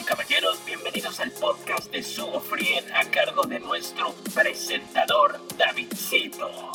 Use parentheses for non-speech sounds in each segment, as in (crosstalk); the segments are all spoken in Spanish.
Y caballeros, bienvenidos al podcast de Frien a cargo de nuestro presentador Davidcito.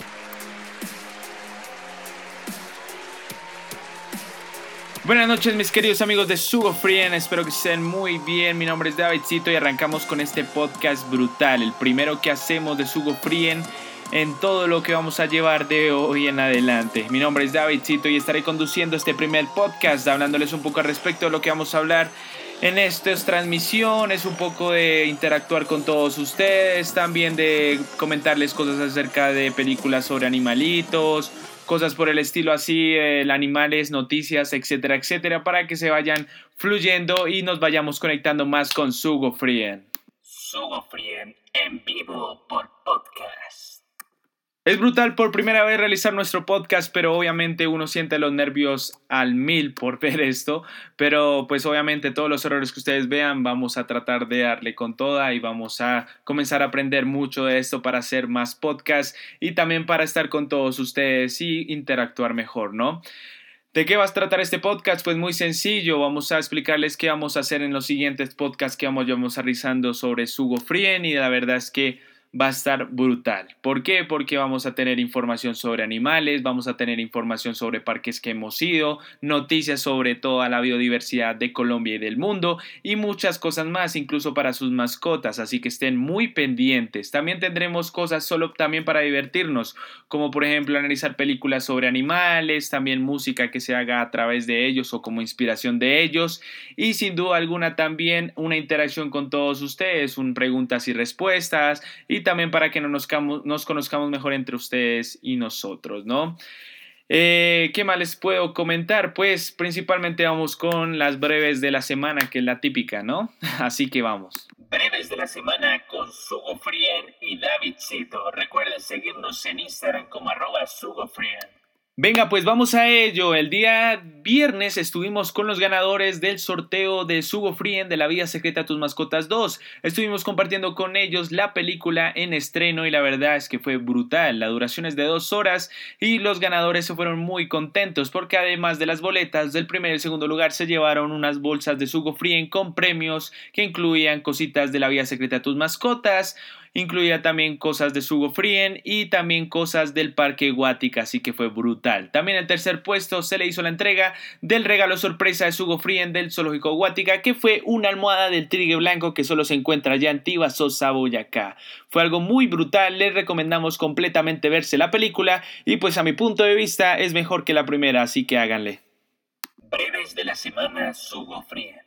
Buenas noches mis queridos amigos de Sugo Frien, espero que estén muy bien, mi nombre es Davidcito y arrancamos con este podcast brutal, el primero que hacemos de Sugo Frien en todo lo que vamos a llevar de hoy en adelante. Mi nombre es Davidcito y estaré conduciendo este primer podcast hablándoles un poco al respecto de lo que vamos a hablar en estas transmisiones, un poco de interactuar con todos ustedes, también de comentarles cosas acerca de películas sobre animalitos, cosas por el estilo así, animales, noticias, etcétera, etcétera, para que se vayan fluyendo y nos vayamos conectando más con Sugo Frien. Sugo Frien en vivo por podcast. Es brutal por primera vez realizar nuestro podcast, pero obviamente uno siente los nervios al mil por ver esto, pero pues obviamente todos los errores que ustedes vean vamos a tratar de darle con toda y vamos a comenzar a aprender mucho de esto para hacer más podcasts y también para estar con todos ustedes y interactuar mejor, ¿no? ¿De qué va a tratar este podcast? Pues muy sencillo, vamos a explicarles qué vamos a hacer en los siguientes podcasts que vamos, vamos realizando sobre Sugo Frien y la verdad es que va a estar brutal. ¿Por qué? Porque vamos a tener información sobre animales, vamos a tener información sobre parques que hemos ido, noticias sobre toda la biodiversidad de Colombia y del mundo y muchas cosas más, incluso para sus mascotas, así que estén muy pendientes. También tendremos cosas solo también para divertirnos, como por ejemplo analizar películas sobre animales, también música que se haga a través de ellos o como inspiración de ellos y sin duda alguna también una interacción con todos ustedes, un preguntas y respuestas y también para que nos, conozcamos mejor entre ustedes y nosotros, ¿no? Eh, ¿Qué más les puedo comentar? Pues principalmente vamos con las breves de la semana, que es la típica, ¿no? (laughs) Así que vamos. Breves de la semana con Sugo Frien y Davidcito. Recuerden seguirnos en Instagram como arroba Sugo Frien. Venga, pues vamos a ello. El día viernes estuvimos con los ganadores del sorteo de Sugo Frien de La Vida Secreta Tus Mascotas 2. Estuvimos compartiendo con ellos la película en estreno y la verdad es que fue brutal. La duración es de dos horas y los ganadores se fueron muy contentos porque además de las boletas del primer y segundo lugar se llevaron unas bolsas de Sugo Frien con premios que incluían cositas de La Vida Secreta Tus Mascotas, incluía también cosas de Sugo Frien y también cosas del Parque Guática, así que fue brutal. También el tercer puesto se le hizo la entrega del regalo sorpresa de Sugo Frien del Zoológico Guática, que fue una almohada del trigue blanco que solo se encuentra allá en Sosa, Boyacá. Fue algo muy brutal, les recomendamos completamente verse la película y pues a mi punto de vista es mejor que la primera, así que háganle. Breves de la semana Sugo Frien.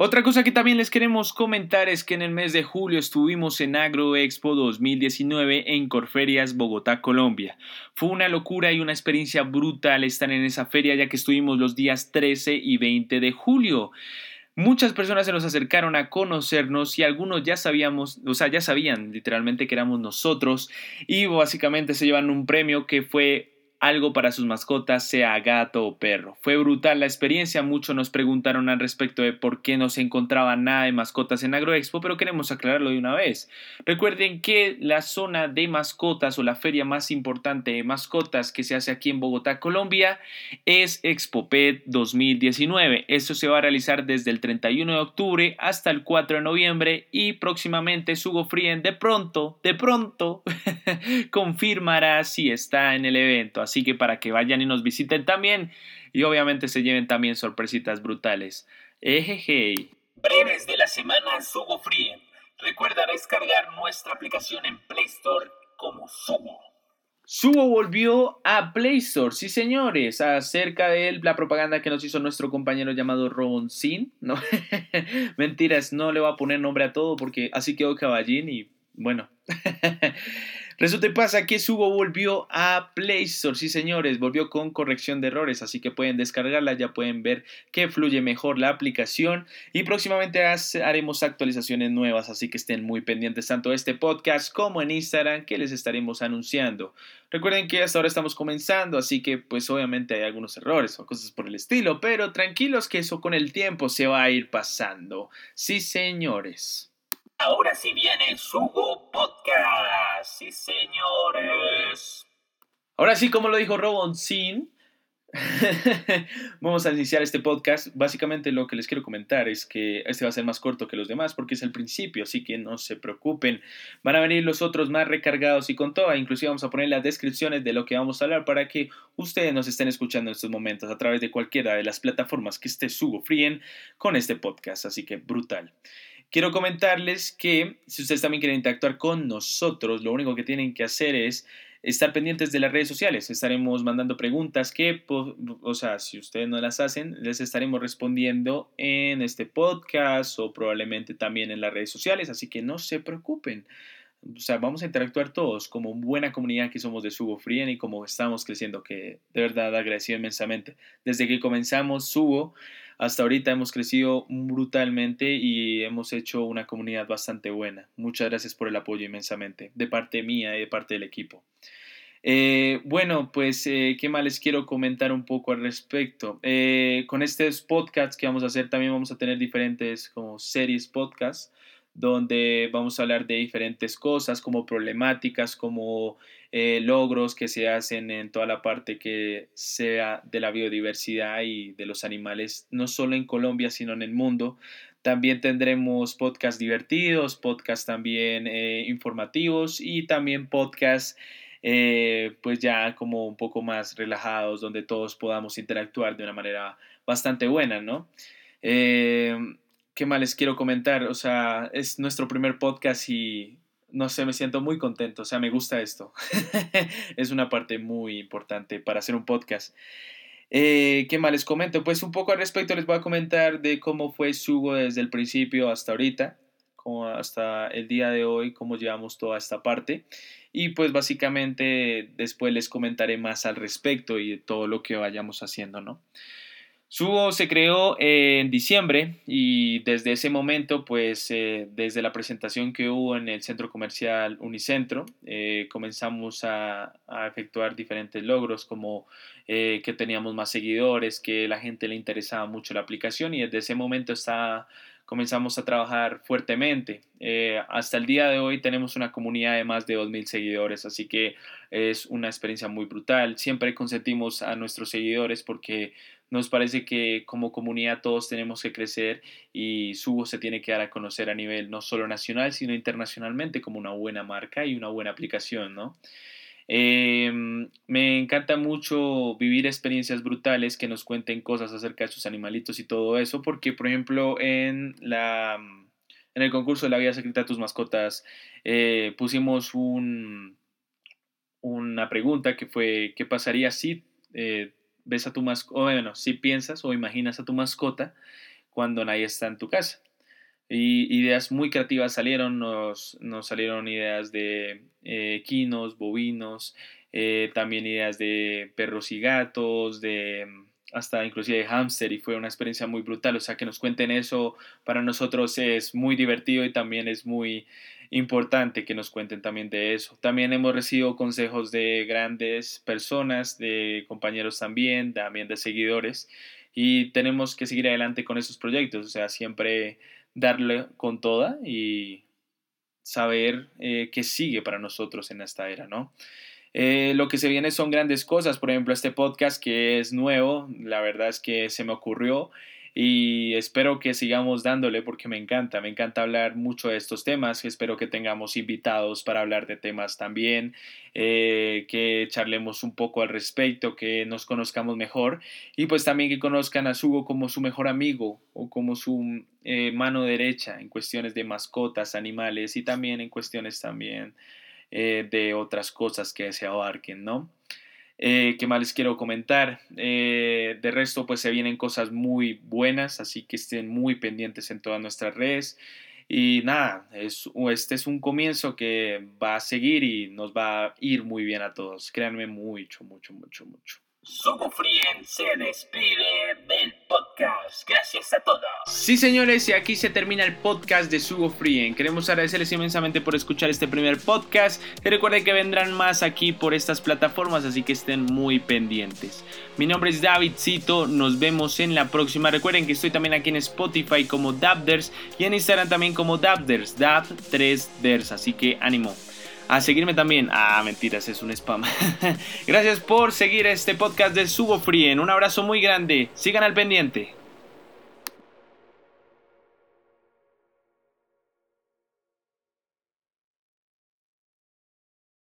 Otra cosa que también les queremos comentar es que en el mes de julio estuvimos en Agro Expo 2019 en Corferias, Bogotá, Colombia. Fue una locura y una experiencia brutal estar en esa feria ya que estuvimos los días 13 y 20 de julio. Muchas personas se nos acercaron a conocernos y algunos ya sabíamos, o sea, ya sabían literalmente que éramos nosotros y básicamente se llevan un premio que fue algo para sus mascotas, sea gato o perro. Fue brutal la experiencia, muchos nos preguntaron al respecto de por qué no se encontraba nada de mascotas en Agroexpo, pero queremos aclararlo de una vez. Recuerden que la zona de mascotas o la feria más importante de mascotas que se hace aquí en Bogotá, Colombia, es ExpoPet 2019. Esto se va a realizar desde el 31 de octubre hasta el 4 de noviembre y próximamente Sugo Frien de pronto, de pronto, (laughs) confirmará si está en el evento Así que para que vayan y nos visiten también y obviamente se lleven también sorpresitas brutales. Ejeje. Breves de la semana Sugo Free. Recuerda descargar nuestra aplicación en Play Store como Sugo. Sugo volvió a Play Store, sí señores, acerca de él, la propaganda que nos hizo nuestro compañero llamado Ron Sin, no, (laughs) mentiras, no le voy a poner nombre a todo porque así quedó caballín y bueno, (laughs) Resulta y pasa que Subo volvió a Play Store, sí señores, volvió con corrección de errores, así que pueden descargarla, ya pueden ver que fluye mejor la aplicación y próximamente haremos actualizaciones nuevas, así que estén muy pendientes tanto de este podcast como en Instagram que les estaremos anunciando. Recuerden que hasta ahora estamos comenzando, así que pues obviamente hay algunos errores o cosas por el estilo, pero tranquilos que eso con el tiempo se va a ir pasando. Sí señores. Ahora sí viene Sugo Podcast. Sí, señores. Ahora sí, como lo dijo Robon Sin, (laughs) Vamos a iniciar este podcast. Básicamente lo que les quiero comentar es que este va a ser más corto que los demás porque es el principio, así que no se preocupen. Van a venir los otros más recargados y con todo. Inclusive vamos a poner las descripciones de lo que vamos a hablar para que ustedes nos estén escuchando en estos momentos a través de cualquiera de las plataformas que esté Sugo Frien con este podcast. Así que brutal. Quiero comentarles que si ustedes también quieren interactuar con nosotros, lo único que tienen que hacer es estar pendientes de las redes sociales. Estaremos mandando preguntas que, o sea, si ustedes no las hacen, les estaremos respondiendo en este podcast o probablemente también en las redes sociales, así que no se preocupen. O sea, vamos a interactuar todos como buena comunidad que somos de Subo Frien y como estamos creciendo, que de verdad agradecido inmensamente. Desde que comenzamos Subo, hasta ahorita hemos crecido brutalmente y hemos hecho una comunidad bastante buena. Muchas gracias por el apoyo inmensamente, de parte mía y de parte del equipo. Eh, bueno, pues, eh, ¿qué más les quiero comentar un poco al respecto? Eh, con estos podcasts que vamos a hacer, también vamos a tener diferentes como series podcasts, donde vamos a hablar de diferentes cosas, como problemáticas, como logros que se hacen en toda la parte que sea de la biodiversidad y de los animales, no solo en Colombia, sino en el mundo. También tendremos podcasts divertidos, podcasts también informativos y también podcasts eh, pues ya como un poco más relajados, donde todos podamos interactuar de una manera bastante buena, ¿no? ¿Qué más les quiero comentar? O sea, es nuestro primer podcast y no sé, me siento muy contento, o sea, me gusta esto. (laughs) es una parte muy importante para hacer un podcast. Eh, ¿Qué más les comento? Pues un poco al respecto les voy a comentar de cómo fue Sugo desde el principio hasta ahorita, como hasta el día de hoy, cómo llevamos toda esta parte y pues básicamente después les comentaré más al respecto y de todo lo que vayamos haciendo, ¿no? Subo se creó en diciembre y desde ese momento, pues eh, desde la presentación que hubo en el centro comercial Unicentro, eh, comenzamos a, efectuar diferentes logros como eh, que teníamos más seguidores, que la gente le interesaba mucho la aplicación y desde ese momento está comenzamos a trabajar fuertemente. Hasta el día de hoy tenemos una comunidad de más de 2.000 seguidores, así que es una experiencia muy brutal. Siempre consentimos a nuestros seguidores porque nos parece que como comunidad todos tenemos que crecer y Subo se tiene que dar a conocer a nivel no solo nacional, sino internacionalmente como una buena marca y una buena aplicación, ¿no? Em, me encanta mucho vivir experiencias brutales que nos cuenten cosas acerca de sus animalitos y todo eso, porque por ejemplo en, la, en el concurso de la vida secreta de tus mascotas eh, pusimos un, una pregunta que fue, ¿qué pasaría si eh, ves a tu mascota, bueno, si piensas o imaginas a tu mascota cuando nadie está en tu casa? Y ideas muy creativas salieron, nos, nos salieron ideas de eh, quinos, bovinos, eh, también ideas de perros y gatos, de hasta inclusive hámster y fue una experiencia muy brutal, o sea que nos cuenten eso para nosotros es muy divertido y también es muy importante que nos cuenten también de eso. También hemos recibido consejos de grandes personas, de compañeros también, también de seguidores y tenemos que seguir adelante con esos proyectos, o sea, siempre darle con toda y saber eh, qué sigue para nosotros en esta era, ¿no? Eh, lo que se viene son grandes cosas, por ejemplo, este podcast que es nuevo, la verdad es que se me ocurrió y espero que sigamos dándole porque me encanta, me encanta hablar mucho de estos temas, espero que tengamos invitados para hablar de temas también, eh, que charlemos un poco al respecto, que nos conozcamos mejor y pues también que conozcan a Sugo como su mejor amigo o como su eh, mano derecha en cuestiones de mascotas, animales y también en cuestiones también eh, de otras cosas que se abarquen, ¿no? Eh, ¿Qué más les quiero comentar? Eh, de resto, pues se vienen cosas muy buenas, así que estén muy pendientes en todas nuestras redes. Y nada, es, este es un comienzo que va a seguir y nos va a ir muy bien a todos. Créanme mucho, mucho, mucho, mucho. Se despide del podcast. Sí, señores, y aquí se termina el podcast de Sugo Frien. Queremos agradecerles inmensamente por escuchar este primer podcast. Y recuerden que vendrán más aquí por estas plataformas, así que estén muy pendientes. Mi nombre es David Cito, nos vemos en la próxima. Recuerden que estoy también aquí en Spotify como Dabders y en Instagram también como Dabders, Dab3Ders, así que ánimo. a seguirme también. Ah, mentiras, es un spam. (laughs) Gracias por seguir este podcast de Sugo Frien. Un abrazo muy grande. Sigan al pendiente.